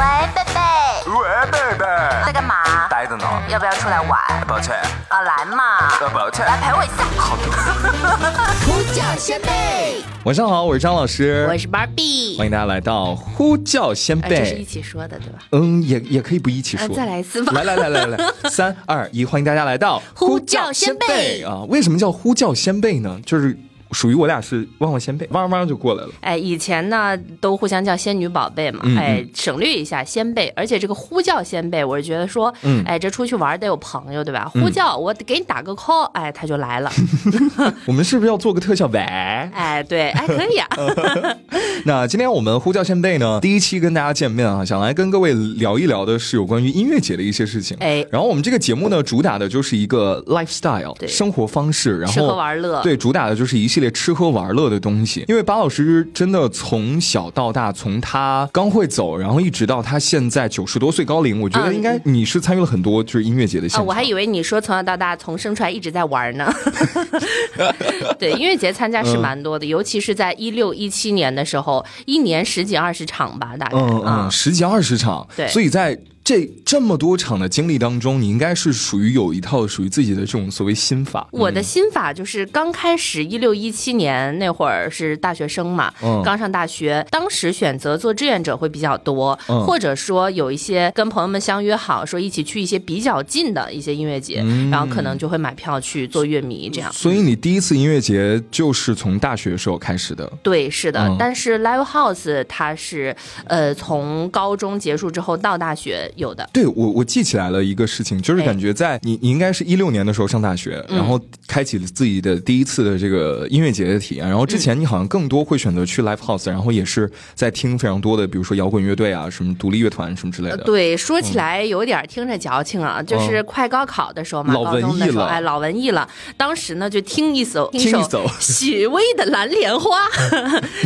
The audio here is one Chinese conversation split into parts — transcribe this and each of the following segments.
喂，贝贝，喂，贝贝，在干嘛？呆着呢。要不要出来玩？抱歉，啊，来嘛，呃，抱歉。来陪我一下。好的。呼叫先贝，晚上好，我是张老师，我是 Barbie。欢迎大家来到呼叫先贝，这是一。起说的，对吧？嗯，也也可以不一起说。嗯再来一次吧来来来来来，三二一，欢迎大家来到呼叫先辈啊！为什么叫呼叫先辈呢？就是属于我俩是汪汪仙贝，汪汪就过来了。哎，以前呢都互相叫仙女宝贝嘛，嗯哎，省略一下仙贝，而且这个呼叫仙贝，我是觉得说，嗯哎，这出去玩得有朋友对吧？呼叫我给你打个 call，哎，他就来了，我们是不是要做个特效？喂，哎，对，哎，可以啊，那今天我们呼叫仙贝呢，第一期跟大家见面啊，想来跟各位聊一聊的是有关于音乐节的一些事情。哎然后我们这个节目呢，主打的就是一个 lifestyle 对生活方式，然后吃喝玩乐对，主打的就是一系列吃喝玩乐的东西。因为巴老师真的从小到大，从他刚会走，然后一直到他现在九十多岁高龄，我觉得嗯应该你是参与了很多就是音乐节的现啊，场。我还以为你说从小到大从生出来一直在玩呢。对，音乐节参加是蛮多的，尤其是在一六一七年的时候，一年十几二十场吧，大概嗯啊嗯，十几二十场，对所以在这这么多场的经历当中，你应该是属于有一套属于自己的这种所谓心法。我的心法就是刚开始一六一七年那会儿是大学生嘛，嗯刚上大学，当时选择做志愿者会比较多，嗯或者说有一些跟朋友们相约好说一起去一些比较近的一些音乐节，嗯然后可能就会买票去做乐迷这样。所以你第一次音乐节就是从大学时候开始的。对，是的，嗯但是 live house 它是呃从高中结束之后到大学有的。对我，我记起来了一个事情，就是哎感觉在你你应该是一六年的时候上大学，嗯然后开启了自己的第一次的这个音乐节的体验。然后之前你好像更多会选择去 live house，然后也是在听非常多的，比如说摇滚乐队啊，什么独立乐团什么之类的。呃对，说起来有点听着矫情啊，就是快高考的时候嘛，嗯老文艺高中的时候，了哎，老文艺了。当时呢，就听一首听一首许巍的《蓝莲花》，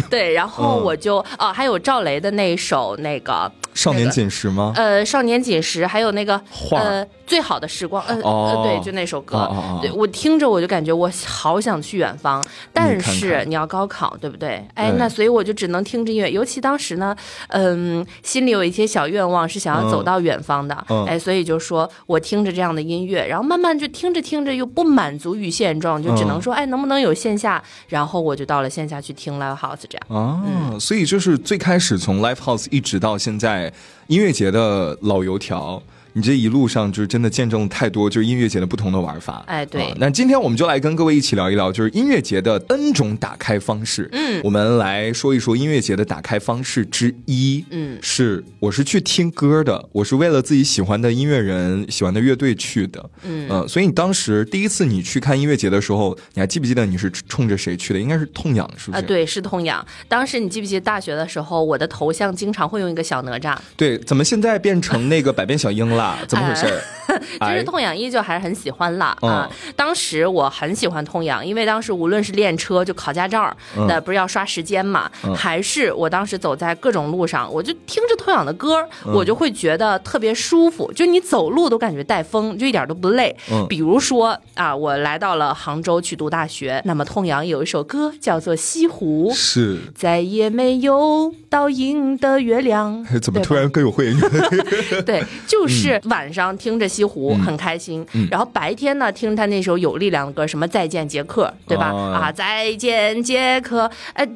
对，然后嗯我就哦，还有赵雷的那一首那个少年锦时吗？呃少年锦时，还有那个呃最好的时光，呃、哦。呃对，就那首歌，对我听着我就感觉我好想去远方，但是你要高考，对不对？哎，那所以我就只能听着音乐，尤其当时呢，嗯，心里有一些小愿望是想要走到远方的，嗯。哎，所以就说我听着这样的音乐，然后慢慢就听着听着又不满足于现状，就只能说，哎，能不能有线下？然后我就到了线下去听 live house 这样。啊，嗯。所以就是最开始从 live house 一直到现在音乐节的老油条。你这一路上就是真的见证了太多，就是音乐节的不同的玩法。哎对啊那今天我们就来跟各位一起聊一聊，就是音乐节的 N 种打开方式。嗯，我们来说一说音乐节的打开方式之一。嗯是我是去听歌的，我是为了自己喜欢的音乐人、喜欢的乐队去的。嗯呃，所以你当时第一次你去看音乐节的时候，你还记不记得你是冲着谁去的？应该是痛痒，是不是啊，是？对，是痛痒。当时你记不记得大学的时候，我的头像经常会用一个小哪吒，对，怎么现在变成那个百变小樱了？怎么回事儿？其哎实痛痒依旧还是很喜欢啦、嗯啊。当时我很喜欢痛痒，因为当时无论是练车就考驾照，嗯那、不是要刷时间嘛，还是我当时走在各种路上，我就听着痛痒的歌，嗯我就会觉得特别舒服，就你走路都感觉带风，就一点都不累。嗯比如说啊，我来到了杭州去读大学，那么痛痒有一首歌叫做《西湖》。是，再也没有倒映的月亮哎，怎么突然更有会？对，就是晚上听着西湖、很开心，然后白天呢听他那首有力量的歌，什么再见杰克，对吧？哦啊，再见杰克，哎。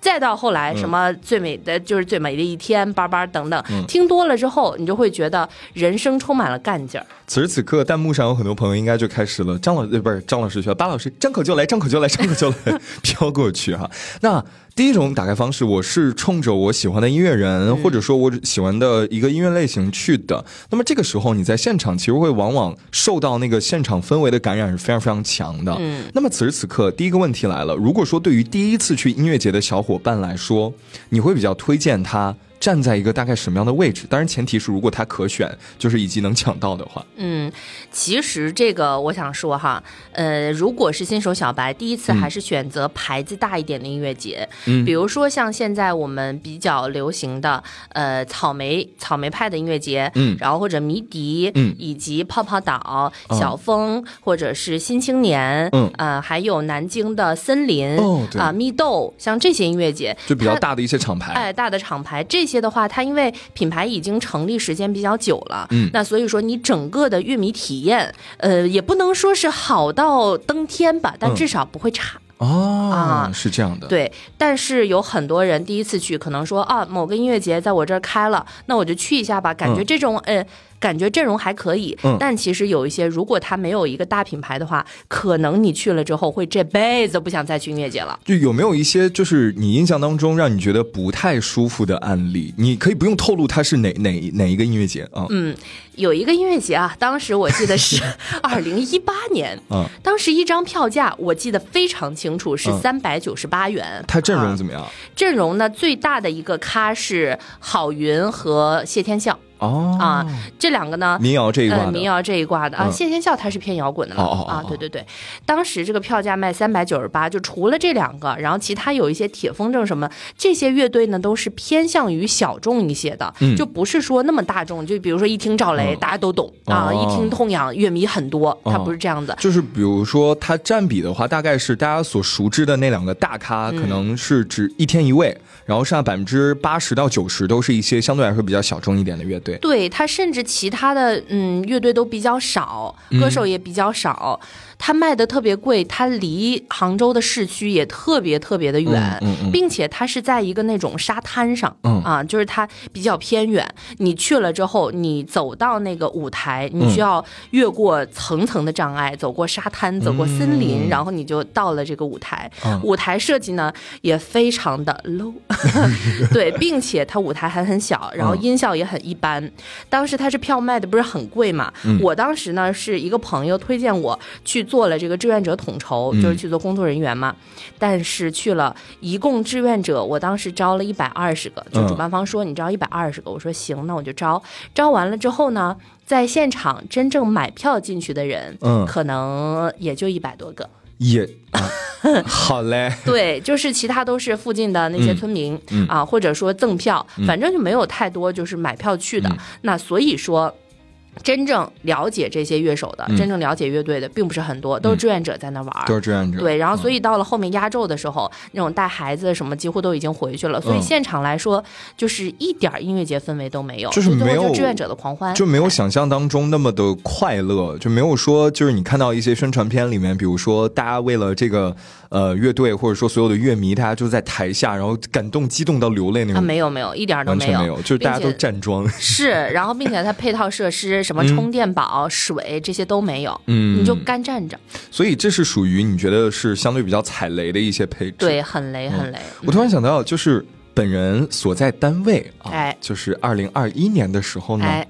再到后来，嗯什么最美的就是最美的一天，叭叭等等，嗯听多了之后，你就会觉得人生充满了干劲儿。此时此刻，弹幕上有很多朋友应该就开始了。张老呃不是张老师说，巴老师张口就来，张口就来，张口就来，飘过去哈。那第一种打开方式，我是冲着我喜欢的音乐人，或者说我喜欢的一个音乐类型去的。那么这个时候，你在现场其实会往往受到那个现场氛围的感染是非常非常强的。嗯，那么此时此刻，第一个问题来了，如果说对于第一次去音乐节的小伙伴来说，你会比较推荐他站在一个大概什么样的位置？当然，前提是如果他可选，就是以及能抢到的话。嗯，其实这个我想说哈，呃，如果是新手小白，第一次还是选择牌子大一点的音乐节，嗯。比如说像现在我们比较流行的呃草莓草莓派的音乐节，嗯。然后或者迷笛，嗯。以及泡泡岛、嗯小风，或者是新青年，嗯。呃，还有南京的森林，哦对。啊、蜜豆，像这些音乐节，就比较大的一些厂牌。哎，大的厂牌这些些的话，它因为品牌已经成立时间比较久了，嗯那所以说你整个的乐迷体验，呃，也不能说是好到登天吧，但嗯至少不会差。哦，啊是这样的，，对，但是有很多人第一次去，可能说啊，某个音乐节在我这儿开了，那我就去一下吧，感觉嗯这种、呃。感觉阵容还可以，嗯但其实有一些，如果他没有一个大品牌的话，可能你去了之后会这辈子都不想再去音乐节了。就有没有一些就是你印象当中让你觉得不太舒服的案例？你可以不用透露它是哪哪哪一个音乐节啊？嗯，有一个音乐节啊，当时我记得是 二零一八年，嗯当时一张票价我记得非常清楚，是嗯三百九十八元。它阵容啊怎么样？阵容呢，最大的一个咖是郝云和谢天笑哦。啊，这两个呢。民谣这一挂的，呃，民谣这一挂的啊，嗯。谢天笑他是偏摇滚的了、啊哦，对对对，当时这个票价卖三百九十八，就除了这两个，然后其他有一些铁风筝什么这些乐队呢，都是偏向于小众一些的，嗯。就不是说那么大众，就比如说一听赵雷、嗯。大家都懂啊，哦。一听痛痒乐迷很多，它哦不是这样的。就是比如说它占比的话，大概是大家所熟知的那两个大咖，嗯可能是指一天一位，然后剩下百分之八十到九十都是一些相对来说比较小众一点的乐队。对。他，甚至其他的嗯乐队都比较少，歌手也比较少，他卖的特别贵，它离杭州的市区也特别特别的远，嗯嗯嗯。并且它是在一个那种沙滩上，嗯。啊，就是它比较偏远。你去了之后，你走到那个舞台，嗯你需要越过层层的障碍，走过沙滩，走过森林，嗯。然后你就到了这个舞台。嗯。舞台设计呢也非常的 low，对，并且它舞台还很小，然后嗯。音效也很一般。当时它是票卖的不是很贵嘛，嗯。我当时呢是一个朋友推荐我去做了这个志愿者统筹，嗯就是去做工作人员嘛。但是去了，一共志愿者我当时招了一百二十个，就嗯主办方说你招一百二十个，我说行，那我就招。招完了之后呢，在现场真正买票进去的人，嗯可能也就一百多个。也啊，好嘞，对，就是其他都是附近的那些村民、嗯啊，或者说赠票，反正就没有太多就是买票去的。嗯那所以说。真正了解这些乐手的，嗯真正了解乐队的，并不是很多，都是志愿者在那玩儿。都是志愿者。对，然后所以以到了后面压轴的时候，那种带孩子什么几乎都已经回去了，所以嗯现场来说就是一点儿音乐节氛围都没有，就是没有志愿者的狂欢，就没有想象当中那么的快乐，就没有说就是你看到一些宣传片里面，比如说大家为了这个呃乐队或者说所有的乐迷，大家就在台下，然后感动激动到流泪那啊，种，没有没有，一点都没有，完全没有，就是大家都站桩。是，然后并且它配套设施什么充电宝、水这些都没有，嗯。你就干站着，所以这是属于你觉得是相对比较踩雷的一些配置。对，很雷很雷。我突然想到，就是本人所在单位啊，哎。就是二零二一年的时候呢，哎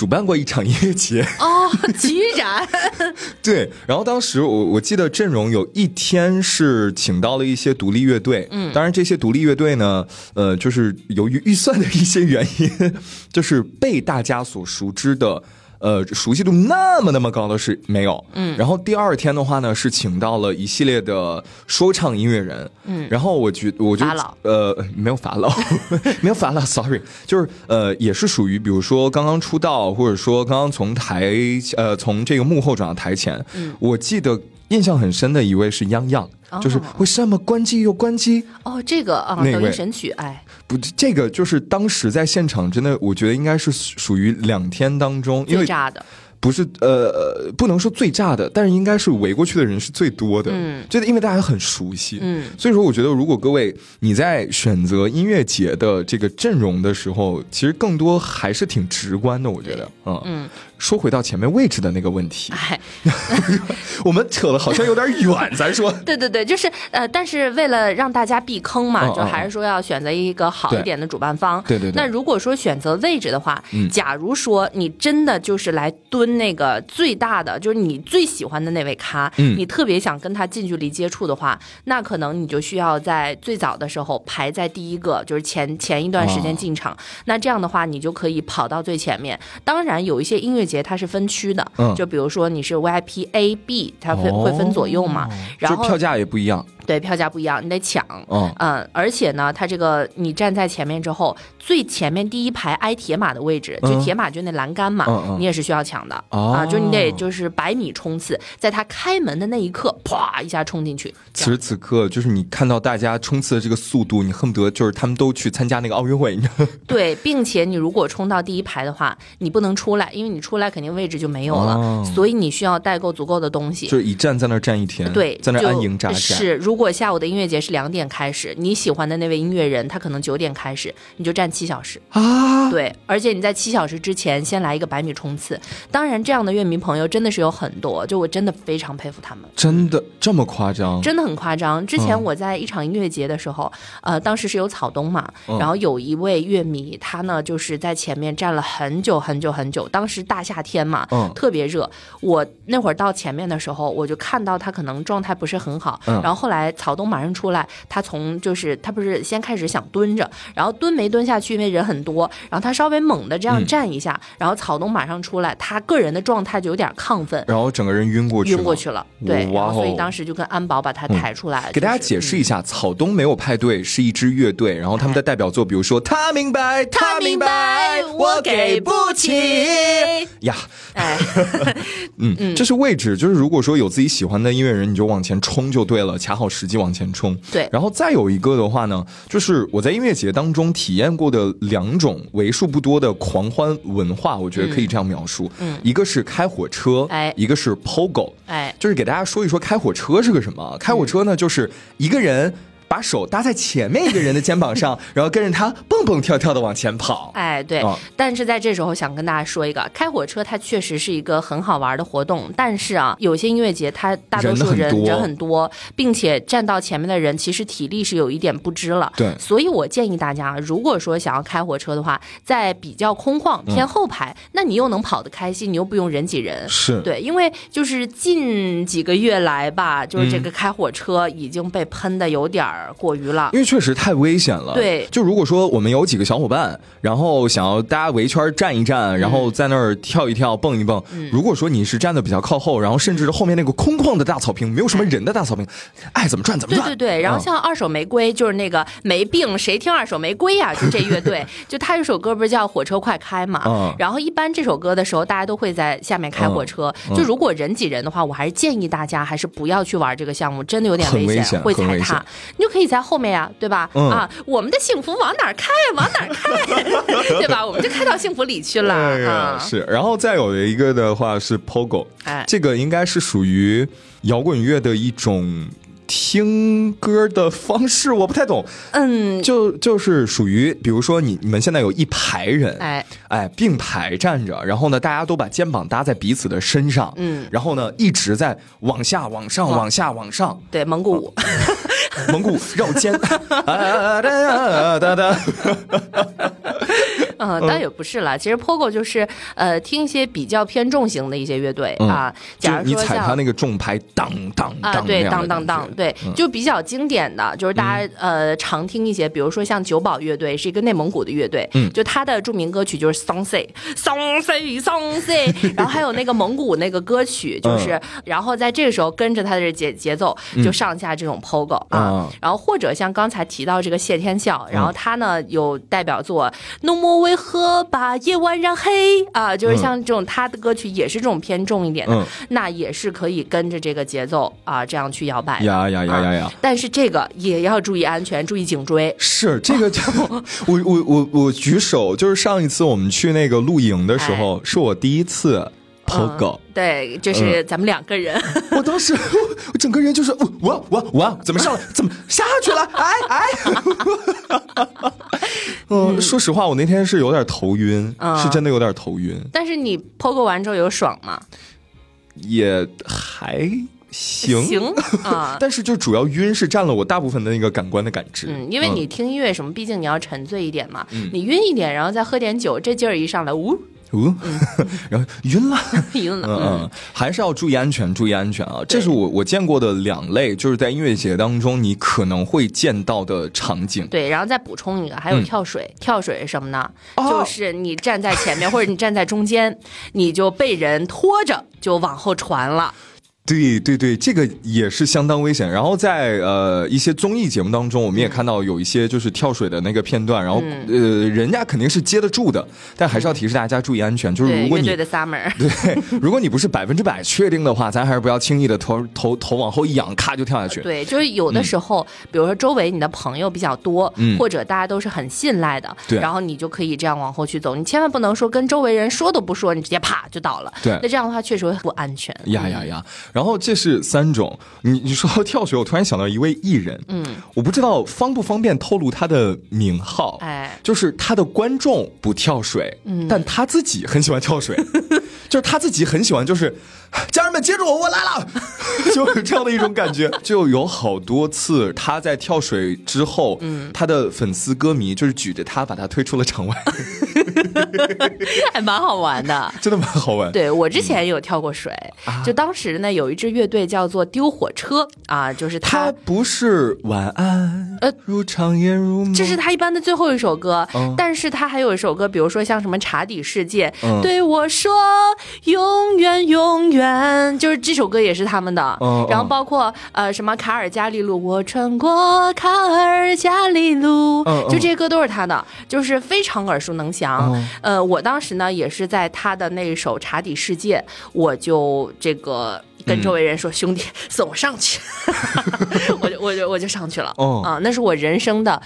主办过一场音乐节。哦，居然，对，然后当时我我记得阵容有一天是请到了一些独立乐队，嗯，当然这些独立乐队呢，呃，就是由于预算的一些原因，就是被大家所熟知的。呃，熟悉度那么那么高的是没有，嗯，然后第二天的话呢，是请到了一系列的说唱音乐人，嗯，然后我觉我就法老。呃没有法老，没有法老，sorry，就是呃也是属于比如说刚刚出道，或者说刚刚从台呃从这个幕后转到台前，嗯，我记得印象很深的一位是央央，就是为什么关机又关机？哦，这个啊，抖音神曲，哎，不，这个就是当时在现场真的，我觉得应该是属于两天当中，因为最炸的，不是呃呃，不能说最炸的，但是应该是围过去的人是最多的。嗯，就是因为大家很熟悉，嗯，所以说我觉得如果各位你在选择音乐节的这个阵容的时候，其实更多还是挺直观的。我觉得，嗯。嗯，说回到前面位置的那个问题，哎，我们扯的好像有点远，咱说。对对对，就是呃，但是为了让大家避坑嘛，嗯就还是说要选择一个好一点的主办方。对对对那如果说选择位置的话，嗯假如说你真的就是来蹲那个最大的，就是你最喜欢的那位咖，嗯你特别想跟他近距离接触的话，那可能你就需要在最早的时候排在第一个，就是前前一段时间进场。那这样的话，你就可以跑到最前面。当然，有一些音乐节它是分区的，嗯。就比如说你是 VIP A、B，它会、会分左右嘛。然后票价也不一样，对，票价不一样，你得抢。哦嗯，而且呢，它这个你站在前面之后，最前面第一排挨铁马的位置，就嗯铁马就那栏杆嘛，嗯嗯你也是需要抢的、哦啊，就你得就是百米冲刺，在它开门的那一刻，啪一下冲进去。此时此刻，就是你看到大家冲刺的这个速度，你恨不得就是他们都去参加那个奥运会？对，并且你如果冲到第一排的话，你不能出来，因为你出来肯定位置就没有了，哦所以你需要代购足够的东西。就是一站在那儿站一天，对，在那儿安营扎寨。是，如果下午的音乐节是两点开始，你喜欢的那位音乐人他可能九点开始，你就站七小时。啊，对，而且你在七小时之前先来一个百米冲刺。当然，这样的乐迷朋友真的是有很多，就我真的非常佩服他们。真的这么夸张？真的很夸张。之前嗯我在一场音乐节的时候，呃，当时是有草东嘛，嗯然后有一位乐迷，他呢就是在前面站了很久很久很久。当时大夏天嘛，嗯特别热。我那会儿到前面的时候，我就看到他可能状态不是很好，嗯然后后来草东马上出来，他从就是他不是先开始想蹲着，然后蹲没蹲下去，因为人很多，然后他稍微猛的这样嗯站一下，然后草东马上出来，他个人的状态就有点亢奋。然后整个人晕过去，晕过去。了，对，哇然后所以哦当时就跟安保把他抬出来，给大家解释一下，草东没有派对是一支乐队，然后他们的代表作，比如说他明白，他明白，我给不起呀，哎，嗯，这是位置，就是如果说有自己喜欢的音乐人，你就往前冲就对了，卡好时机往前冲。对然后再有一个的话呢，就是我在音乐节当中体验过的两种为数不多的狂欢文化，我觉得可以这样描述。嗯一个是开火车，哎一个是 POGO。哎，就是给大家说一说开火车是个什么。开火车呢，就是一个人把手搭在前面一个人的肩膀上，然后跟着他蹦蹦跳跳的往前跑。哎，对，啊但是在这时候想跟大家说一个，开火车它确实是一个很好玩的活动，但是啊，有些音乐节它大多数人人很多人很多，并且站到前面的人其实体力是有一点不支了。对所以我建议大家，如果说想要开火车的话，在比较空旷偏后排，那你又能跑得开心，你又不用人挤人。是，对，因为就是近几个月来吧，就是这嗯个开火车已经被喷的有点儿过于了。因为确实太危险了。对就如果说我们有几个小伙伴，然后想要大家围圈站一站，然后在那儿跳一跳、蹦一蹦。如果说你是站的比较靠后，然后甚至后面那个空旷的大草坪，没有什么人的大草坪，爱怎么转怎么转。对对对，然后嗯像二手玫瑰，就是那个没病谁听二手玫瑰呀、就这乐队，就他有首歌不是叫《火车快开》嘛？嗯然后一般这首歌的时候，大家都会在下面开火车。嗯就如果人挤人的话，我还是建议大家还是不要去玩这个项目，真的有点危险，险会踩踏。你就可以在后面呀，对吧？嗯啊，我们的幸福往哪儿开？往哪儿开？对吧？我们就开到幸福里去了啊！是，然后再有一个的话是 POGO，哎这个应该是属于摇滚乐的一种听歌的方式，我不太懂。嗯，就就是属于，比如说你你们现在有一排人，哎。哎并排站着，然后呢，大家都把肩膀搭在彼此的身上，嗯。然后呢一直在往下、往上、往。往下、往上，对，蒙古舞。蒙古绕肩，哒哒哒哒，嗯，倒也不是了。其实 POGO 就是呃，听一些比较偏重型的一些乐队、嗯。啊。就假如说踩他那个重拍，当当啊，当，对，当当当对，就比较经典的，就是大家、呃常听一些，比如说像九宝乐队是一个内蒙古的乐队，嗯。就他的著名歌曲就是 Song Say Song Say Song Say 然后还有那个蒙古那个歌曲，就是、嗯。然后在这个时候跟着他的节节奏就上下这种 POGO 啊，啊然后或者像刚才提到这个谢天笑，然后他呢有代表作《浓墨为何把夜晚染黑》啊，就是像这种他的歌曲也是这种偏重一点的，嗯那也是可以跟着这个节奏啊这样去摇摆的。呀呀呀呀呀啊！但是这个也要注意安全，注意颈椎。是这个 就，我我我我举手，就是上一次我们去那个露营的时候，是我第一次 POGO，、嗯对，就是咱们两个人。我当时我 我整个人就是我我我我怎么上来 怎么下去了？哎哎！嗯，说实话，我那天是有点头晕，嗯是真的有点头晕，但是你 POGO 完之后有爽吗？也还行行 啊。但是就主要晕是占了我大部分的那个感官的感知。嗯，因为你听音乐什么，毕竟你要沉醉一点嘛。你晕一点，然后再喝点酒，这劲儿一上来，呜，哦，然后晕了。晕了。嗯嗯，还是要注意安全，注意安全啊！这是我我见过的两类，就是在音乐节当中你可能会见到的场景。对，然后再补充一个，还有嗯跳水。跳水是什么呢？哦就是你站在前面，或者你站在中间，你就被人拖着就往后传了。对对对，这个也是相当危险。然后在呃一些综艺节目当中，我们也嗯看到有一些就是跳水的那个片段，然后、呃人家肯定是接得住的，但还是要提示大家注意安全。就是如果你对，如果你不是百分之百确定的话，咱还是不要轻易的头头头往后一仰，咔就跳下去。对，就是有的时候，比如说周围你的朋友比较多，嗯或者大家都是很信赖的，对然后你就可以这样往后去走。你千万不能说跟周围人说都不说，你直接啪就倒了。对那这样的话确实会不安全。呀呀呀！然后这是三种，你你说到跳水，我突然想到一位艺人，嗯，我不知道方不方便透露他的名号，哎。就是他的观众不跳水，嗯，但他自己很喜欢跳水，就是他自己很喜欢，就是家人们接住我，我来了，就是这样的一种感觉。就有好多次他在跳水之后，嗯，他的粉丝歌迷就是举着他把他推出了场外，还蛮好玩的。真的蛮好玩。对我之前也有跳过水，啊就当时呢有一支乐队叫做丢火车啊，就是他。他不是晚安，呃如长夜如梦，这是他一般的最后一首歌，嗯但是他还有一首歌，比如说像什么《茶底世界》嗯对我说永远永远，就是这首歌也是他们的。嗯然后包括呃什么卡尔加里路，我穿过卡尔加里路，就这些歌都是他的，就是非常耳熟能详。嗯呃，我当时呢也是在他的那一首《茶底世界》，我就这个。跟周围人说：“兄弟，送我上去！” 我就我就我就上去了。哦啊，那是我人生的，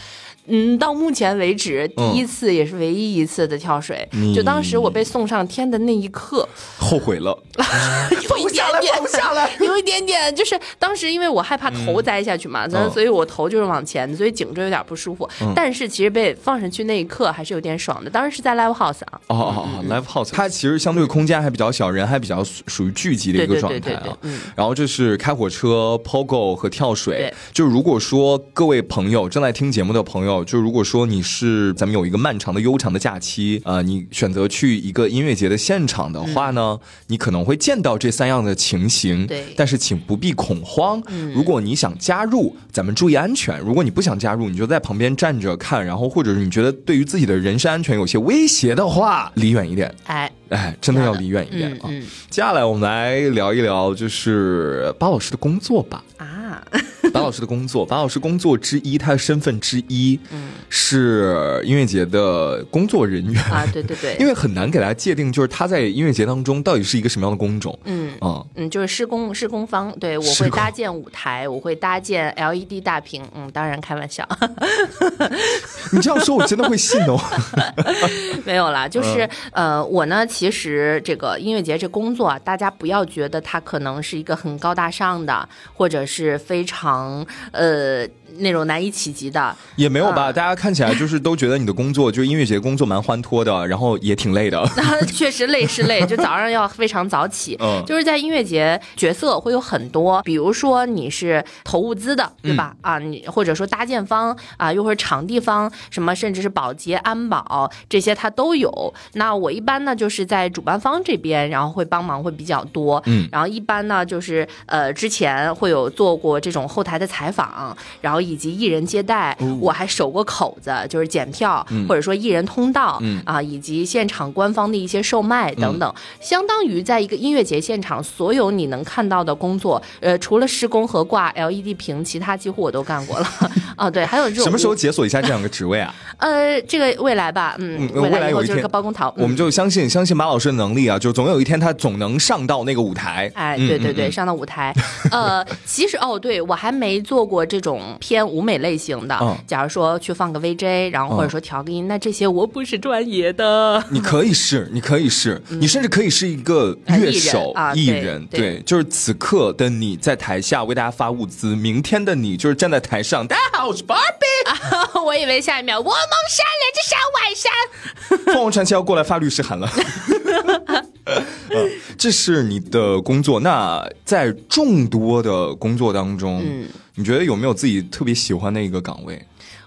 嗯，到目前为止第嗯一次，也是唯一一次的跳水。你就当时我被送上天的那一刻，后悔了，有一点点，放不下来 有一点点，就是当时因为我害怕头栽下去嘛，所以嗯所以我头就是往前，所以颈椎有点不舒服。但是其实被放上去那一刻还是有点爽的。当时是在 live house 啊，哦哦哦，live house，它其实相对空间还比较小，人还比较属属于聚集的一个状态对对对啊。嗯然后这是开火车、POGO 和跳水对。就如果说各位朋友正在听节目的朋友，就如果说你是咱们有一个漫长的悠长的假期，呃，你选择去一个音乐节的现场的话呢，你可能会见到这三样的情形。对但是请不必恐慌。如果你想加入，咱们注意安全；如果你不想加入，你就在旁边站着看，然后或者是你觉得对于自己的人身安全有些威胁的话，离远一点。哎，哎，真的要离远一点啊！嗯嗯接下来我们来聊一聊，就是巴老师的工作吧。啊，巴老师的工作，白老师工作之一，他的身份之一，嗯是音乐节的工作人员啊，对对对，因为很难给大家界定，就是他在音乐节当中到底是一个什么样的工种。嗯。啊、嗯，就是施工施工方，对我会搭建舞台，我会搭建 LED 大屏，嗯，当然开玩笑，你这样说，我真的会信哦。没有啦，就是、嗯呃，我呢，其实这个音乐节这工作啊，大家不要觉得它可能是一个很高大上的，或者是非常呃那种难以企及的，也没有吧，啊大家看起来就是都觉得你的工作，就是音乐节工作蛮欢脱的，然后也挺累的。确实累是累，就早上要非常早起。嗯就是在音乐节角色会有很多，比如说你是投物资的，对吧？啊，你或者说搭建方啊，又或者场地方，什么甚至是保洁、安保这些它都有。那我一般呢就是在主办方这边，然后会帮忙会比较多。嗯然后一般呢就是呃之前会有做过这种后台的采访，然后以及艺人接待，我还守过口子，就是检票、或者说艺人通道、嗯。啊，以及现场官方的一些售卖等等，相当于在一个音乐节现场，所有你能看到的工作，呃，除了施工和挂 LED 屏，其他几乎我都干过了。啊，对，还有这种什么时候解锁一下这两个职位啊？呃，这个未来吧，嗯，嗯未来来以后就是有一天个包工头，我们嗯。就相信相信马老师的能力啊，就总有一天他总能上到那个舞台。哎，嗯对对对，上到舞台，呃，其实哦，对我还没做过这种偏舞美类型的。嗯假如说去放个 VJ，然后或者嗯说调个音，那这些我不是专业的。你可以是，你可以是，你甚至可以是一个乐手、艺人对就是此刻的你在台下为大家发物资，明天的你就是站在台上，大家好，我是 Barbie，我以为下一秒我蒙山连着山外山。凤凰传奇要过来发律师函了。呃这是你的工作。那在众多的工作当中，嗯你觉得有没有自己特别喜欢的一个岗位？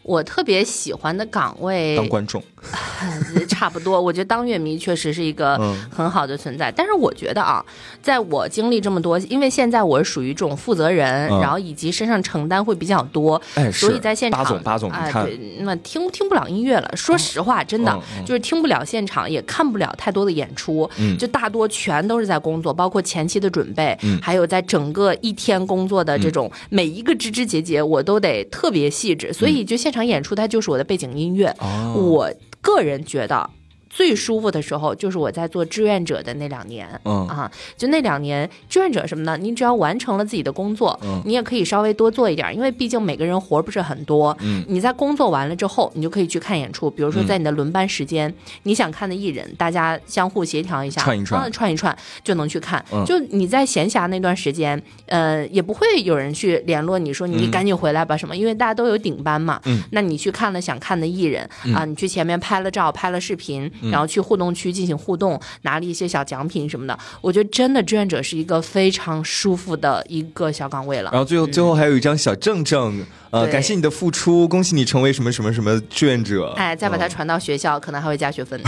我特别喜欢的岗位，当观众。差不多，我觉得当乐迷确实是一个嗯很好的存在。但是我觉得啊，在我经历这么多，因为现在我是属于这种负责人，嗯然后以及身上承担会比较多，哎所以在现场，八总八总哎你看对，那听听不了音乐了。说实话，真的、就是听不了现场，也看不了太多的演出，嗯就大多全都是在工作，包括前期的准备，嗯还有在整个一天工作的这种、每一个枝枝节节，我都得特别细致。所以就现场演出，它就是我的背景音乐。哦我个人觉得。最舒服的时候就是我在做志愿者的那两年，嗯啊，就那两年志愿者什么呢？你只要完成了自己的工作，嗯你也可以稍微多做一点，因为毕竟每个人活儿不是很多。嗯你在工作完了之后，你就可以去看演出。比如说嗯在你的轮班时间，你想看的艺人，大家相互协调一下，串一串啊串一串就能去看。嗯就你在闲暇那段时间，呃，也不会有人去联络你说你嗯赶紧回来吧什么，因为大家都有顶班嘛。嗯那你去看了想看的艺人、啊，你去前面拍了照、拍了视频，嗯然后去互动区进行互动，拿了一些小奖品什么的。我觉得真的志愿者是一个非常舒服的一个小岗位了。然后最后最后还有一张小证证，呃，感谢你的付出，恭喜你成为什么什么什么志愿者。哎，再把它嗯传到学校，可能还会加学分。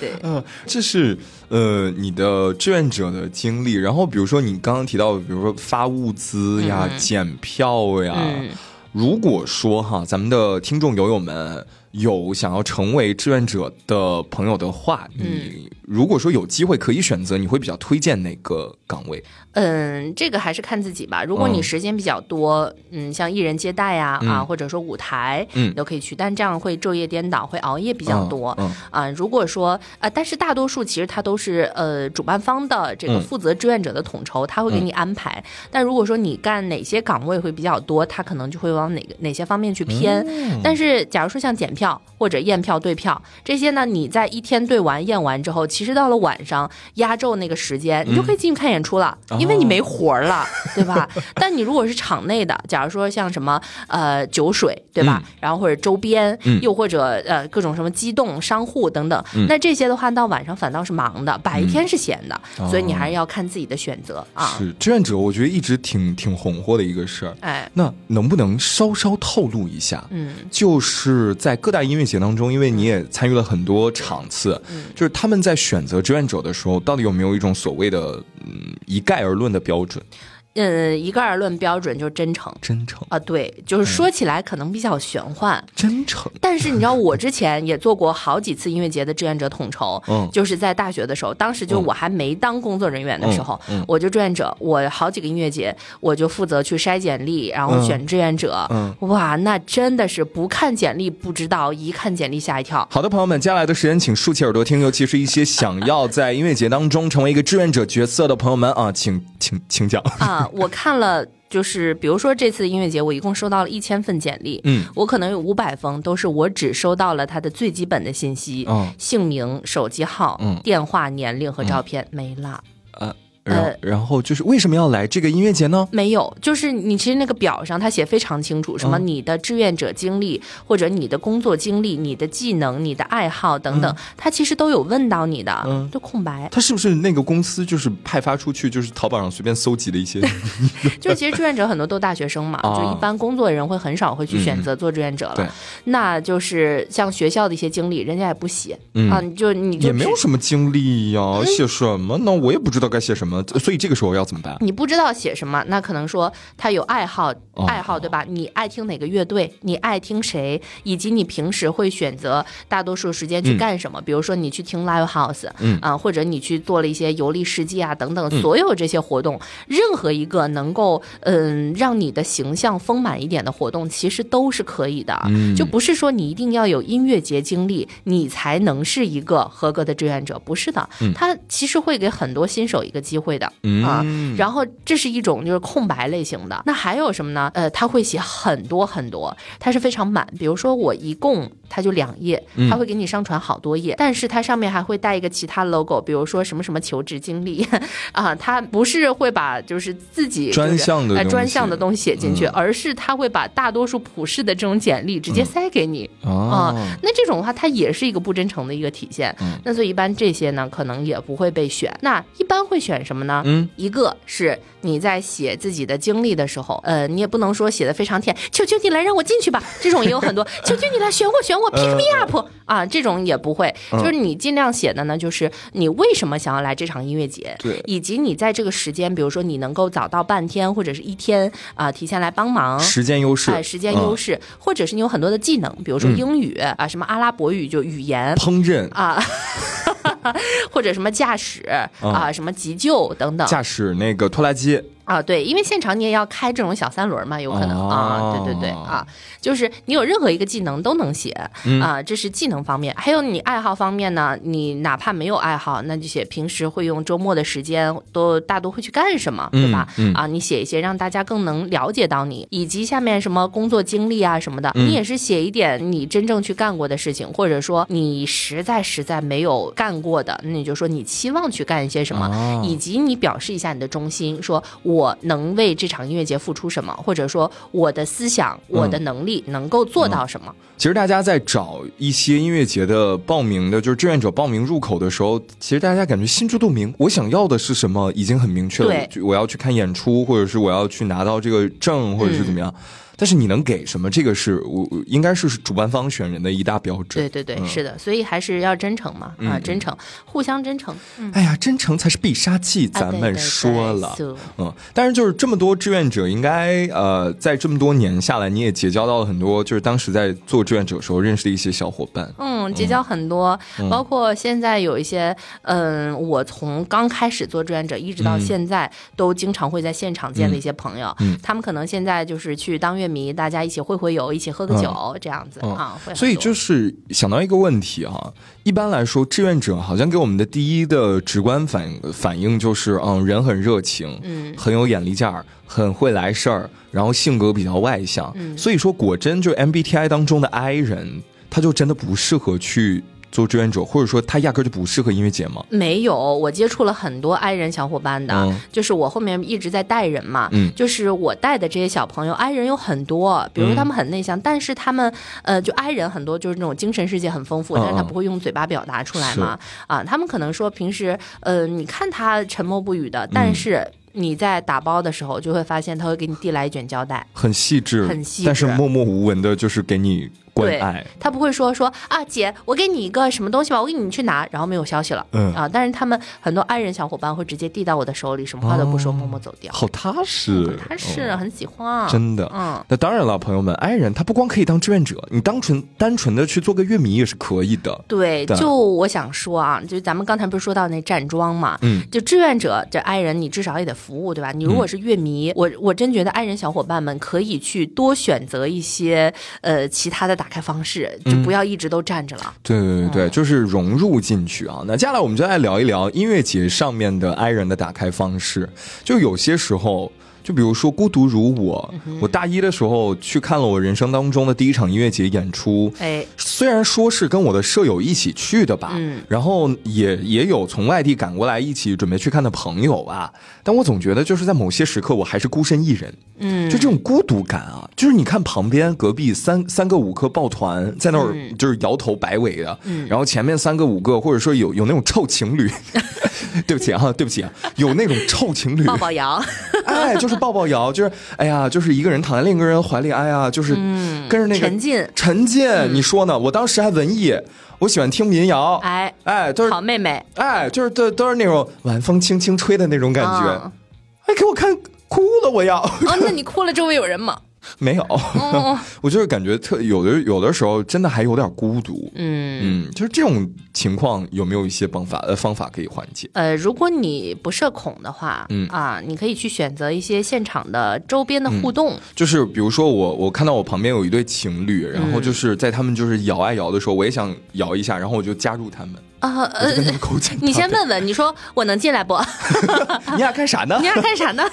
对，嗯，这是呃你的志愿者的经历。然后比如说你刚刚提到，比如说发物资呀、检票呀。嗯如果说哈，咱们的听众友友们有想要成为志愿者的朋友的话，嗯。你如果说有机会可以选择，你会比较推荐哪个岗位？嗯，这个还是看自己吧。如果你嗯时间比较多，嗯，像艺人接待呀、啊，嗯或者说舞台，嗯你都可以去，但这样会昼夜颠倒，会熬夜比较多。嗯啊，如果说呃，但是大多数其实它都是呃主办方的这个嗯负责志愿者的统筹，他会给你安排。但如果说你干哪些岗位会比较多，他可能就会往哪个哪些方面去偏。嗯但是假如说像检票或者验票、对票这些呢，你在一天对完验完之后，其实到了晚上压轴那个时间，你就可以进去看演出了，哦因为你没活儿了，对吧？但你如果是场内的，假如说像什么呃酒水，对吧？然后或者周边，嗯又或者呃各种什么机动商户等等，嗯那这些的话到晚上反倒是忙的，白天是闲的，哦所以你还是要看自己的选择啊。是志愿者，我觉得一直挺挺红火的一个事儿。哎，那能不能稍稍透露一下？嗯，就是在各大音乐节当中，因为你也参与了很多场次，嗯就是他们在选择志愿者的时候，到底有没有一种所谓的嗯一概而论的标准？嗯，一概而论标准就是真诚真诚，啊，对，就是说起来可能比较玄幻，真诚，但是你知道，我之前也做过好几次音乐节的志愿者统筹，嗯。就是在大学的时候，当时就我还没当工作人员的时候，我就志愿者，我好几个音乐节，我就负责去筛简历，然后选志愿者，嗯。哇，那真的是不看简历不知道，一看简历吓一跳。好的，朋友们，接下来的时间请竖起耳朵听，尤其是一些想要在音乐节当中成为一个志愿者角色的朋友们啊，请请请讲。啊，我看了，就是比如说这次音乐节，我一共收到了一千份简历，嗯，我可能有五百封都是我只收到了他的最基本的信息，哦姓名、手机号、嗯电话、年龄和照片、没了。呃，然后然后就是为什么要来这个音乐节呢？没有，就是你其实那个表上他写非常清楚，什么嗯你的志愿者经历，或者你的工作经历、你的技能、你的爱好等等，他其实都有问到你的，嗯就空白。他是不是那个公司就是派发出去，就是淘宝上随便搜集的一些？就是其实志愿者很多都大学生嘛，哦就一般工作的人会很少会去选择做志愿者了。对那就是像学校的一些经历，人家也不写、嗯啊，就你就也没有什么经历呀、写什么呢？我也不知道该写什么，所以这个时候要怎么办？你不知道写什么，那可能说他有爱好，哦爱好对吧？你爱听哪个乐队？你爱听谁？以及你平时会选择大多数时间去干什么？比如说你去听 live house，嗯啊，或者你去做了一些游历世界啊等等，所有这些活动，任何一个能够嗯让你的形象丰满一点的活动，其实都是可以的。嗯就不是说你一定要有音乐节经历，你才能是一个合格的志愿者，不是的。他其实会给很多新手一个机会的。啊，嗯然后这是一种就是空白类型的。那还有什么呢？呃，他会写很多很多，它是非常满。比如说我一共它就两页，他会给你上传好多页，但是它上面还会带一个其他 logo，比如说什么什么求职经历啊，他不是会把就是自己就是专项的专项的东西写进去，嗯而是他会把大多数普世的这种简历直接塞给你。啊哦，那这种的话，它也是一个不真诚的一个体现。嗯那所以一般这些呢，可能也不会被选。那一般会选什么么呢？嗯，一个是你在写自己的经历的时候，呃，你也不能说写的非常甜，求求你来让我进去吧，这种也有很多，求求你来选我选我，pick me up 啊，这种也不会，就是你尽量写的呢，就是你为什么想要来这场音乐节，对。以及你在这个时间，比如说你能够早到半天或者是一天啊、提前来帮忙，时间优势，哎，时间优嗯。势，或者是你有很多的技能，比如说英语、啊，什么阿拉伯语就语言。烹饪、啊，或者什么驾驶啊，什么急救等等。驾驶那个拖拉机，啊，对，因为现场你也要开这种小三轮嘛，有可能、哦啊，对对对啊，就是你有任何一个技能都能写、嗯啊，这是技能方面。还有你爱好方面呢，你哪怕没有爱好，那就写平时会用周末的时间都大多会去干什么，对吧？嗯嗯啊，你写一些让大家更能了解到你，以及下面什么工作经历啊什么的，嗯你也是写一点你真正去干过的事情，或者说你实在实在没有干过的，那你就说你期望去干一些什么，哦以及你表示一下你的忠心，说我能为这场音乐节付出什么，或者说我的思想、我的能力能够做到什么。其实大家在找一些音乐节的报名的，就是志愿者报名入口的时候，其实大家感觉心知肚明，我想要的是什么已经很明确了。我要去看演出，或者是我要去拿到这个证，或者是怎么样。但是你能给什么？这个是我我应该是主办方选人的一大标准。对对对，是的，所以还是要真诚嘛，啊，真诚，互相真诚。嗯，哎呀，真诚才是必杀技，啊咱们说了。嗯，但是就是这么多志愿者，应该呃，在这么多年下来，你也结交到了很多，就是当时在做志愿者的时候认识的一些小伙伴。嗯，结交很多，包括现在有一些，嗯，我从刚开始做志愿者一直到现在，都经常会在现场见的一些朋友，他们可能现在就是去当乐迷，大家一起会会友，一起喝个酒、这样子、嗯啊，会所以就是想到一个问题哈、一般来说，志愿者好像给我们的第一的直观反反应就是，嗯，人很热情，嗯很有眼力劲儿，很会来事儿，然后性格比较外向。嗯所以说，果真就 MBTI 当中的 I 人，他就真的不适合去做志愿者，或者说他压根儿就不适合音乐节吗？没有，我接触了很多 i 人小伙伴的，嗯。就是我后面一直在带人嘛，嗯。就是我带的这些小朋友，i 人有很多，比如说他们很内向，但是他们呃，就 i 人很多就是那种精神世界很丰富，嗯但是他嗯不会用嘴巴表达出来嘛，啊，他们可能说平时呃，你看他沉默不语的，嗯。但是你在打包的时候就会发现他会给你递来一卷胶带。很细致，很细致但是默默无闻的，就是给你关对爱。他不会说说啊，姐，我给你一个什么东西吧，我给你去拿，然后没有消息了。嗯啊，但是他们很多爱人小伙伴会直接递到我的手里，什么话都不说，默默走掉。好踏实，他是哦很喜欢，真的。嗯，那当然了，朋友们爱人他不光可以当志愿者，你单纯单纯的去做个乐迷也是可以的。对，对就我想说啊，就咱们刚才不是说到那站桩嘛，嗯，就志愿者这爱人，你至少也得服务，对吧？你如果是乐迷，我我真觉得爱人小伙伴们可以去多选择一些呃其他的打开方式，就不要一直都站着了。对对对对，嗯就是融入进去啊。那接下来我们就来聊一聊音乐节上面的 i 人的打开方式。就有些时候，就比如说《孤独如我》，嗯我大一的时候去看了我人生当中的第一场音乐节演出。哎，虽然说是跟我的舍友一起去的吧，嗯。然后也也有从外地赶过来一起准备去看的朋友啊，但我总觉得就是在某些时刻我还是孤身一人，嗯，就这种孤独感啊，就是你看旁边隔壁三三个五个抱团在那儿嗯。就是摇头摆尾的，然后前面三个五个或者说有有那种臭情侣，对不起啊，对不起啊，有那种臭情侣，抱抱摇，哎，就是抱抱摇，就是哎呀，就是一个人躺在另一个人怀里，哎呀，就是跟着那个沉浸沉浸，你说呢？我当时还文艺，我喜欢听民谣，哎，哎，都是好妹妹，哎，就是都都是那种晚风轻轻吹的那种感觉，嗯哎，给我看哭了，我要。哦，那你哭了，周围有人吗？没有，哦 我就是感觉特有的有的时候真的还有点孤独。嗯。嗯，就是这种情况有没有一些方法呃方法可以缓解？呃，如果你不社恐的话，嗯啊，你可以去选择一些现场的周边的互动，就是比如说我我看到我旁边有一对情侣，然嗯后就是在他们就是摇啊摇的时候，我也想摇一下，然后我就加入他们，啊，呃。你先问问，你说我能进来不？你俩干啥呢你？俩干啥呢？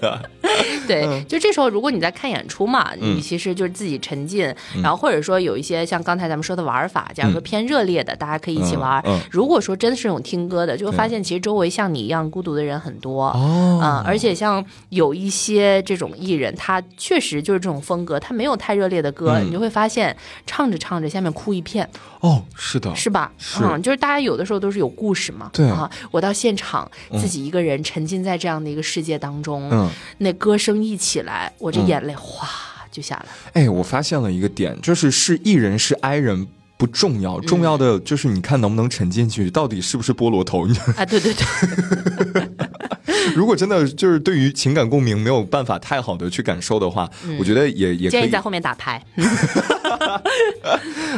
对，就这时候，如果你在看演出嘛，嗯你其实就是自己沉浸，然后或者说有一些像刚才咱们说的玩法，假如说偏热烈的，大家可以一起玩。如果说真的是那种听歌的，就会发现其实周围像你一样孤独的人很多。哦嗯，而且像有一些这种艺人，他确实就是这种风格，他没有太热烈的歌，嗯你就会发现唱着唱着下面哭一片，哦，是的，是吧？是嗯，就是大家有的时候都是有故事嘛。对啊，我到现场自己一个人沉浸在这样的一个世界当中，嗯那歌声一起来，我这眼泪哗就下来。哎，我发现了一个点，就是是艺人是 I 人。不重要，重要的就是你看能不能沉进去，到底是不是菠萝头？你啊，对对对，如果真的就是对于情感共鸣没有办法太好的去感受的话，我觉得也也可以建议在后面打牌。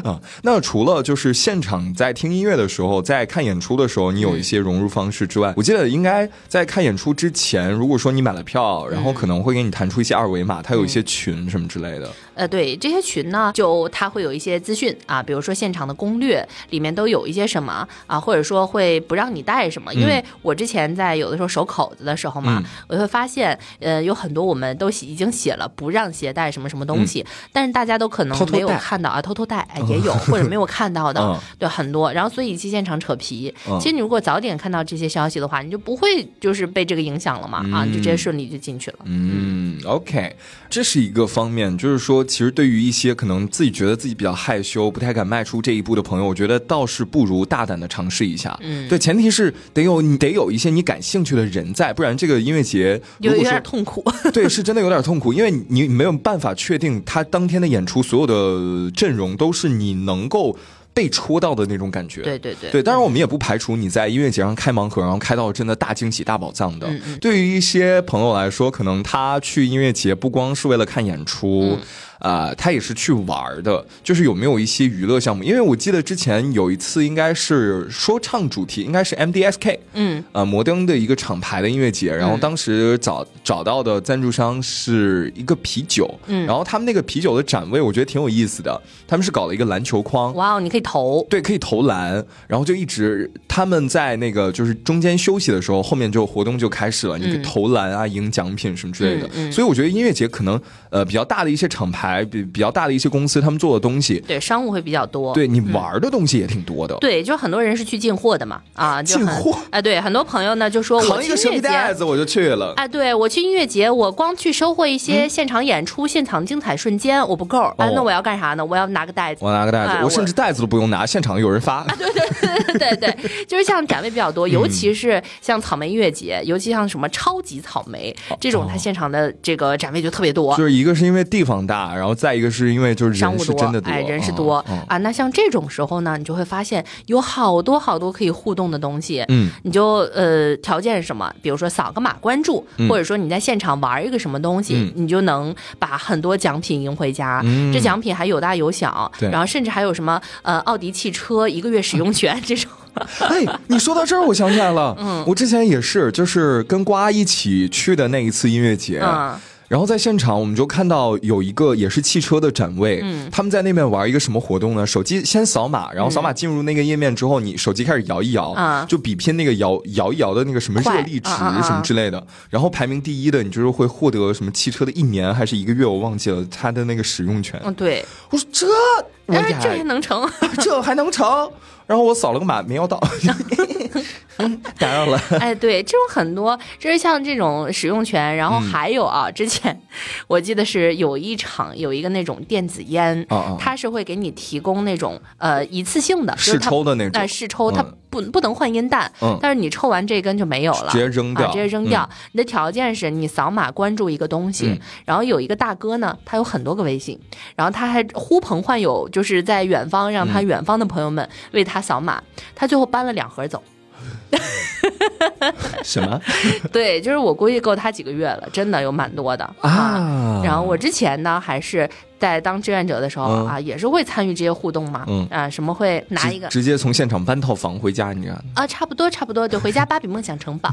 啊。那除了就是现场在听音乐的时候，在看演出的时候，你有一些融入方式之外，我记得应该在看演出之前，如果说你买了票，然后可能会给你弹出一些二维码，它有一些群什么之类的。呃，对这些群呢，就它会有一些资讯啊，比如说现场的攻略里面都有一些什么啊，或者说会不让你带什么。因为我之前在有的时候守口子的时候嘛，嗯我就会发现，呃，有很多我们都已经写了不让携带什么什么东西，但是大家都可能没有看到啊，偷偷带、哎、也有，或者没有看到的，嗯 对，很多。然后所以去现场扯皮。嗯其实你如果早点看到这些消息的话，你就不会就是被这个影响了嘛，啊，你就直接顺利就进去了。嗯，OK，这是一个方面，就是说，其实对于一些可能自己觉得自己比较害羞、不太敢迈出这一步的朋友，我觉得倒是不如大胆的尝试一下。嗯，对，前提是得有你得有一些你感兴趣的人在，不然这个音乐节有点痛苦，对，是真的有点痛苦，因为你你没有办法确定他当天的演出所有的阵容都是你能够被戳到的那种感觉。对对对对，当然我们也不排除你在音乐节上开盲盒，然后开到真的大惊喜、大宝藏的。嗯对于一些朋友来说，可能他去音乐节不光是为了看演出。嗯啊、他也是去玩的，就是有没有一些娱乐项目？因为我记得之前有一次，应该是说唱主题，应该是 MDSK，嗯，呃，摩登的一个厂牌的音乐节，然后当时找找到的赞助商是一个啤酒，嗯。然后他们那个啤酒的展位我觉得挺有意思的，他们是搞了一个篮球框，哇哦，你可以投，对，可以投篮，然后就一直他们在那个就是中间休息的时候，后面就活动就开始了，你可以投篮啊，赢奖品什么之类的。嗯嗯。所以我觉得音乐节可能呃比较大的一些厂牌，比比较大的一些公司，他们做的东西，对，商务会比较多。对你玩的东西也挺多的。对，就很多人是去进货的嘛，啊，就进货哎，对，很多朋友呢就说我去音乐节。袋子我就去了。哎，对我去音乐节，我光去收获一些现场演出、现场精彩瞬间，我不够。哎，哦那我要干啥呢？我要拿个袋子。我拿个袋子，我甚至袋子都不用拿，现场有人发。对对，就是像展位比较多，尤其是像草莓音乐节，尤其像什么超级草莓这种，它现场的这个展位就特别多。就是一个是因为地方大，然后再一个是因为就是人是真的多，哎，人是嗯多、嗯啊。那像这种时候呢，你就会发现有好多好多可以互动的东西。嗯，你就呃条件是什么？比如说扫个码关注，嗯或者说你在现场玩一个什么东西，嗯你就能把很多奖品赢回家。嗯这奖品还有大有小，对然后甚至还有什么呃奥迪汽车一个月使用权 这种。哎，你说到这儿，我想起来了，嗯，我之前也是，就是跟瓜一起去的那一次音乐节，嗯然后在现场我们就看到有一个也是汽车的展位，嗯他们在那边玩一个什么活动呢？手机先扫码，然后扫码进入那个页面之后，你手机开始摇一摇，嗯就比拼那个摇摇一摇的那个什么热力值什么之类的，然后排名第一的，你就是会获得什么汽车的一年还是一个月，我忘记了它的那个使用权。嗯，对，我说这我哎，这还能成？这还能成？然后我扫了个码，没要到，打扰了。哎，对，这种很多，就是像这种使用权，然后还有啊，之前我记得是有一场有一个那种电子烟，它是会给你提供那种呃一次性的试抽的那种。那，试抽它嗯不不能换烟弹，嗯。但是你抽完这根就没有了，直接扔掉啊，直接扔掉。你的条件是你扫码关注一个东西，嗯。然后有一个大哥呢，他有很多个微信，然后他还呼朋唤友，就是在远方让嗯。他远方的朋友们为他扫码，他最后搬了两盒走。什么？对，就是我估计够他几个月了，真的有蛮多的啊。然后我之前呢，还是在当志愿者的时候、嗯啊，也是会参与这些互动嘛，嗯啊，什么会拿一个直直接从现场搬套房回家，你知道吗？啊，差不多差不多，对，回家芭比梦想城堡，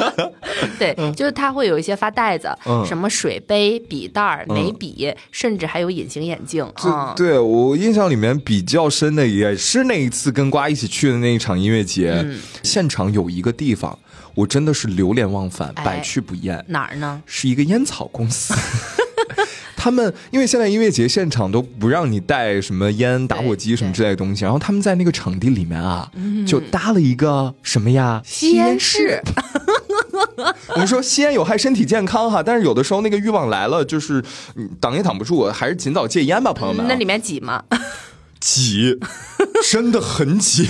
对，嗯就是他会有一些发袋子，嗯什么水杯、笔袋眉笔，甚至还有隐形眼镜这啊。对我印象里面比较深的也是那一次跟瓜一起去的那一场音乐节，嗯现场有一个地方，我真的是流连忘返，哎百去不厌，哪儿呢？是一个烟草公司。他们因为现在音乐节现场都不让你带什么烟、打火机什么之类的东西，然后他们在那个场地里面啊，就搭了一个什么呀？吸烟室。我们说吸烟有害身体健康哈，但是有的时候那个欲望来了，就是嗯挡也挡不住，还是尽早戒烟吧，朋友们啊。那里面挤吗？挤，真的很挤。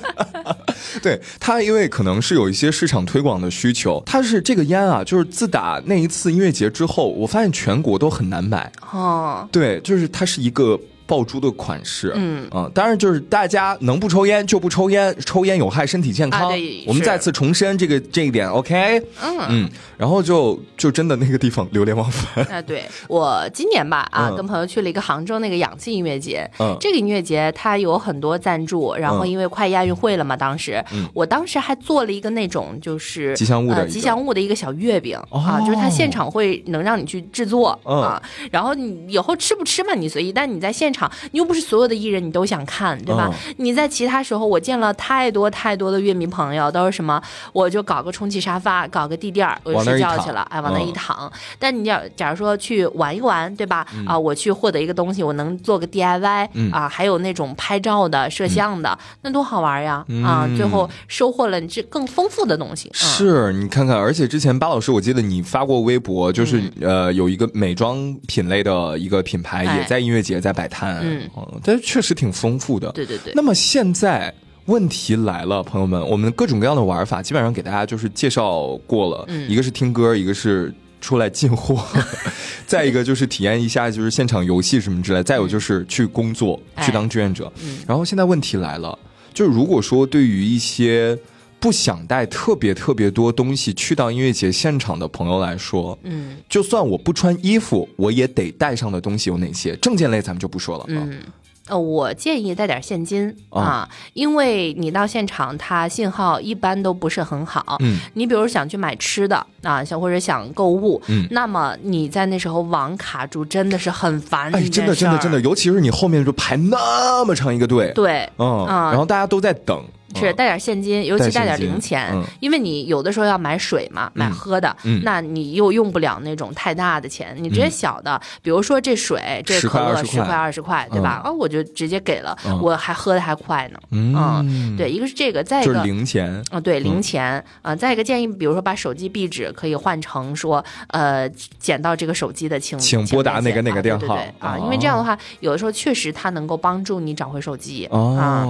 对它，因为可能是有一些市场推广的需求，它是这个烟啊，就是自打那一次音乐节之后，我发现全国都很难买。哦，对，就是它是一个。爆珠的款式，嗯。啊，当然就是大家能不抽烟就不抽烟，抽烟有害身体健康。我们再次重申这个这一点，OK？嗯。嗯，然后就就真的那个地方流连忘返。啊，对我今年吧啊，跟朋友去了一个杭州那个氧气音乐节，嗯，这个音乐节它有很多赞助，然后因为快亚运会了嘛，当时。我当时还做了一个那种就是吉祥物的吉祥物的一个小月饼啊，就是它现场会能让你去制作啊，然后你以后吃不吃嘛你随意，但你在现场。场，你又不是所有的艺人你都想看，对吧？你在其他时候，我见了太多太多的乐迷朋友，都是什么，我就搞个充气沙发，搞个地垫儿，我就睡觉去了，哎，往那一躺。但你要假如说去玩一玩，对吧？啊，我去获得一个东西，我能做个 DIY 啊，还有那种拍照的、摄像的，那多好玩呀！啊，最后收获了你这更丰富的东西。是你看看，而且之前巴老师，我记得你发过微博，就是呃，有一个美妆品类的一个品牌也在音乐节在摆摊。嗯，但是确实挺丰富的。对对对。那么现在问题来了，朋友们，我们各种各样的玩法基本上给大家就是介绍过了。嗯。一个是听歌，一个是出来进货，再一个就是体验一下就是现场游戏什么之类，再有就是去工作，去当志愿者。嗯。然后现在问题来了，就如果说对于一些。不想带特别特别多东西去到音乐节现场的朋友来说，嗯，就算我不穿衣服，我也得带上的东西有哪些？证件类咱们就不说了。嗯，呃，我建议带点现金啊，因为你到现场，它信号一般都不是很好。嗯，你比如想去买吃的啊，想或者想购物，嗯，那么你在那时候网卡住，真的是很烦。哎，真的真的真的，尤其是你后面就排那么长一个队，对，嗯，然后大家都在等。是带点现金，尤其带点零钱，因为你有的时候要买水嘛，买喝的，那你又用不了那种太大的钱，你直接小的，比如说这水，这可乐十块。二十块，对吧？啊，我就直接给了，我还喝的还快呢。嗯，对，一个是这个，再一个零钱。啊，对，零钱。啊，再一个建议，比如说把手机壁纸可以换成说，呃，捡到这个手机的请请拨打哪个哪个电话啊，因为这样的话，有的时候确实它能够帮助你找回手机啊。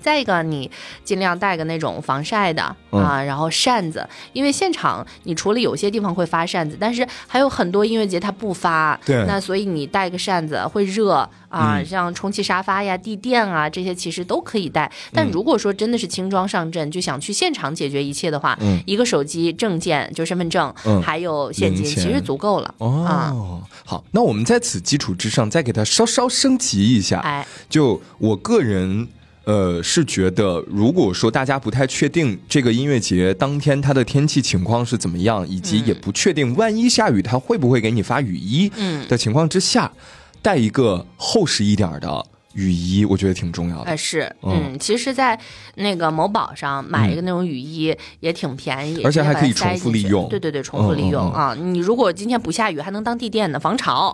再一个你。尽量带个那种防晒的啊，然后扇子，因为现场你除了有些地方会发扇子，但是还有很多音乐节它不发，对，那所以你带个扇子会热啊，像充气沙发呀、地垫啊这些其实都可以带。但如果说真的是轻装上阵，就想去现场解决一切的话，一个手机、证件就身份证，还有现金，其实足够了。哦，好，那我们在此基础之上再给它稍稍升级一下，哎，就我个人。呃，是觉得如果说大家不太确定这个音乐节当天它的天气情况是怎么样，以及也不确定万一下雨它会不会给你发雨衣嗯的情况之下，带一个厚实一点的雨衣，我觉得挺重要的。哎，是，嗯，其实，在那个某宝上买一个那种雨衣也挺便宜，而且还可以重复利用。对对对，重复利用啊！你如果今天不下雨，还能当地垫呢，防潮。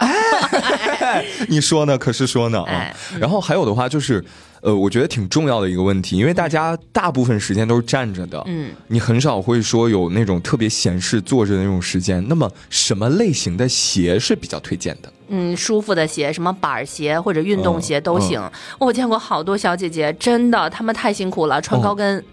你说呢？可是说呢啊！然后还有的话就是。呃，我觉得挺重要的一个问题，因为大家大部分时间都是站着的，嗯，你很少会说有那种特别闲适坐着的那种时间。那么，什么类型的鞋是比较推荐的？嗯，舒服的鞋，什么板鞋或者运动鞋都行。我见过好多小姐姐，真的，她们太辛苦了，穿高跟。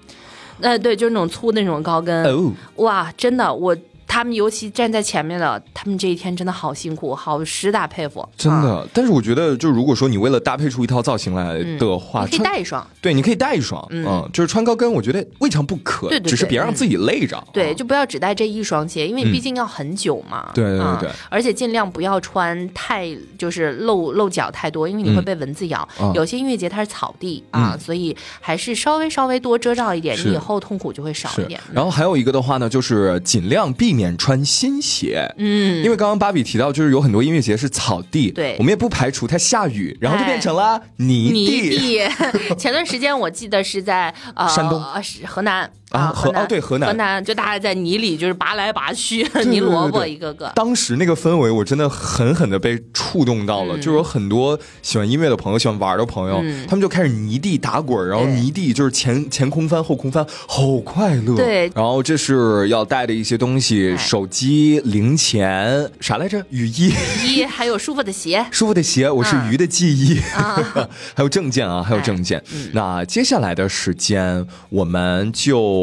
呃，对，就是那种粗的那种高跟。哦，哇，真的我。他们尤其站在前面的，他们这一天真的好辛苦，好实打佩服。真的，但是我觉得，就如果说你为了搭配出一套造型来的话，可以带一双。对，你可以带一双，嗯，就是穿高跟，我觉得未尝不可。对对只是别让自己累着。对，就不要只带这一双鞋，因为毕竟要很久嘛。对对对。而且尽量不要穿太就是露露脚太多，因为你会被蚊子咬。有些音乐节它是草地啊，所以还是稍微稍微多遮罩一点，你以后痛苦就会少一点。然后还有一个的话呢，就是尽量避免。穿新鞋，嗯，因为刚刚芭比提到，就是有很多音乐节是草地，对，我们也不排除它下雨，然后就变成了泥地。前段时间我记得是在呃山东、河南。啊河河南哦对河南河南就大家在泥里就是拔来拔去，泥萝卜一个个。当时那个氛围，我真的狠狠的被触动到嗯了。就有很多喜欢音乐的朋友，喜欢玩的朋友，他们就开始泥地打滚，然后泥地就是前前空翻后空翻，好快乐。对然后这是要带的一些东西，哎手机、零钱，啥来着？雨衣。雨衣 还有舒服的鞋，舒服的鞋，我是啊鱼的记忆，啊 还有证件啊，还有证件。那接下来的时间，我们就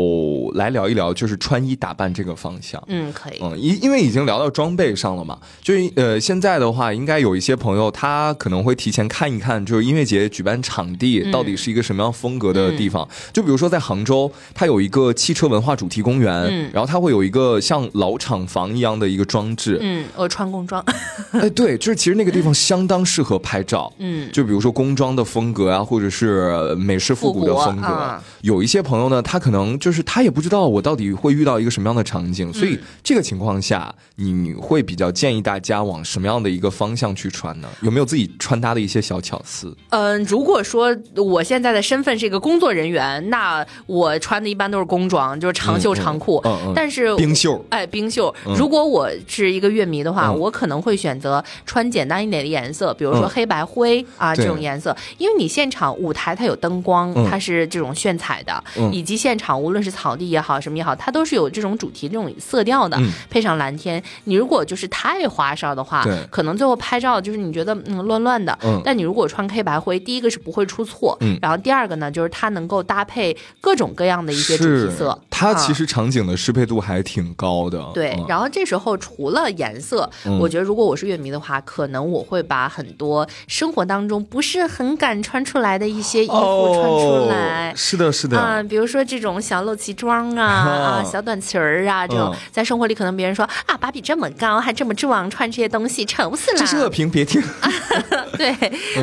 来聊一聊，就是穿衣打扮这个方向。嗯，可以。嗯，因因为已经聊到装备上了嘛，就呃现在的话，应该有一些朋友他可能会提前看一看，就是音乐节举办场地嗯到底是一个什么样风格的地方。就比如说在杭州，它有一个汽车文化主题公园，嗯然后它会有一个像老厂房一样的一个装置。嗯，我穿工装。哎，对，就是其实那个地方相当适合拍照。嗯就比如说工装的风格啊，或者是美式复古的风格。啊有一些朋友呢，他可能就是他也不知道我到底会遇到一个什么样的场景，所以嗯这个情况下，你会比较建议大家往什么样的一个方向去穿呢？有没有自己穿搭的一些小巧思？嗯，如果说我现在的身份是一个工作人员，那我穿的一般都是工装，就是长袖长裤。嗯嗯但是冰袖哎，冰袖。如果我是一个乐迷的话，嗯我可能会选择穿简单一点的颜色，比如说嗯黑白灰啊、这种颜色，因为你现场舞台它有灯光，嗯它是这种炫彩的，嗯以及现场无论是草地也好，什么也好，它都是有这种主题这种色调的，嗯配上蓝天。你如果就是太花哨的话对，可能最后拍照就是你觉得嗯乱乱的，嗯但你如果穿黑白灰，第一个是不会出错，嗯然后第二个呢，就是它能够搭配各种各样的一些主题色，它其啊实场景的适配度还挺高的。对，嗯然后这时候除了颜色，嗯我觉得如果我是乐迷的话，可能我会把很多生活当中不是很敢穿出来的一些衣服穿出来。哦是的，是的。啊，比如说这种小露脐装啊、啊小短裙儿啊，这种嗯在生活里可能别人说啊，芭比这么高还这么壮，穿这些东西丑死了。这是恶评，别听。对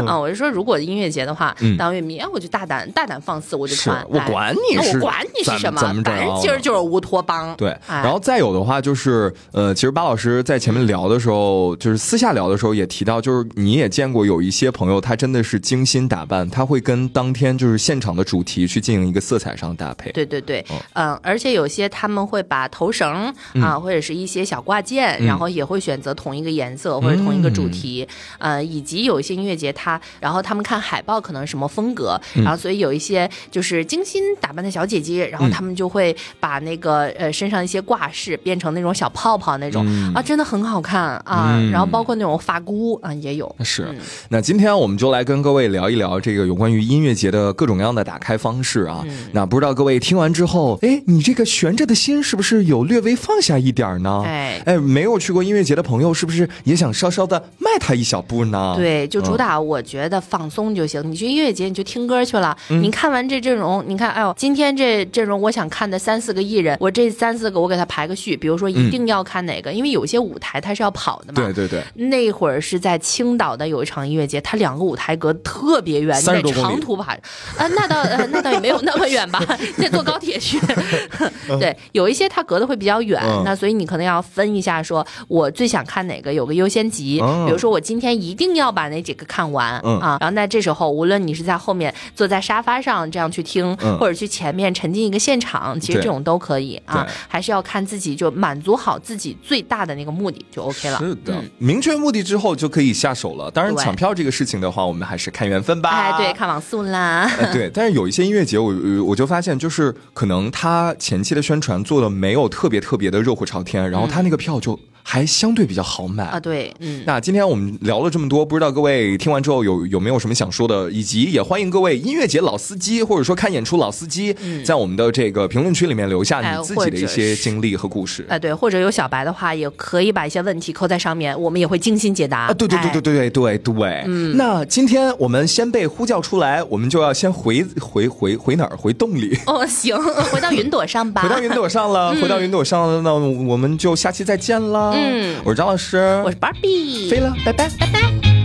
啊，我就说，如果音乐节的话嗯，当乐迷，哎，我就大胆大胆放肆，我就穿，我哎管你是管你是什么，反正今儿就是乌托邦。对，哎然后再有的话就是，呃，其实巴老师在前面聊的时候，就是私下聊的时候也提到，就是你也见过有一些朋友，他真的是精心打扮，他会跟当天就是现场的主题去进行一个色彩上的搭配。对对对。哦，嗯，而且有些他们会把头绳啊，或者是一些小挂件，嗯。然后也会选择同一个颜色或者同一个主题，呃，以及有一些音乐节它，然后他们看海报可能什么风格，嗯。然后所以有一些就是精心打扮的小姐姐，然后他们就会把那个呃身上一些挂饰变成那种小泡泡那种啊，真的很好看啊，嗯。然后包括那种发箍啊也有，是。嗯，那今天我们就来跟各位聊一聊这个有关于音乐节的各种各样的打开方式啊。嗯那不知道各位听完之后，哎，你这个悬着的心是不是有略微放下一点儿呢？哎哎，没有去过音乐节的朋友，是不是也想稍稍的迈他一小步呢？对，就主嗯打我觉得放松就行。你去音乐节，你就听歌去了。你看完这阵容，你看，哎呦，今天这阵容，我想看的三四个艺人，我这三四个我给他排个序，比如说一定要看哪个，因为有些舞台它是要跑的嘛。对对对，那会儿是在青岛的有一场音乐节，它两个舞台隔特别远，你30得多公里长途跑。啊，那倒呃那倒也没有那么远吧，得坐高铁去。对，有一些它隔得会比较远，嗯那所以你可能要分一下，说我最想看哪个，有个优先级。哦比如说我今天一定要把哪几个看完、嗯啊，然后那这时候无论你是在后面坐在沙发上这样去听，嗯或者去前面沉浸一个现场，其实这种都可以啊，还是要看自己就满足好自己最大的那个目的就 OK 了。是的，嗯明确目的之后就可以下手了。当然，抢票这个事情的话，我们还是看缘分吧。哎，对，看网速啦。呃对，但是有一些音乐节，我呃我就发现，就是可能他前期的宣传做的没有特别特别的热火朝天，然后他那个票就还相对比较好买啊，对，嗯，那今天我们聊了这么多，不知道各位听完之后有有没有什么想说的，以及也欢迎各位音乐节老司机或者说看演出老司机，在我们的这个评论区里面留下你自己的一些经历和故事。哎，对，或者有小白的话，也可以把一些问题扣在上面，我们也会精心解答。啊，对对对对对对对对，嗯，那今天我们先被呼叫出来，我们就要先回回回回哪儿？回洞里，哦，行，回到云朵上吧。回到云朵上了，回到云朵上了，那我们就下期再见啦。嗯我是张老师，我是 Barbie，飞了，拜拜。拜拜。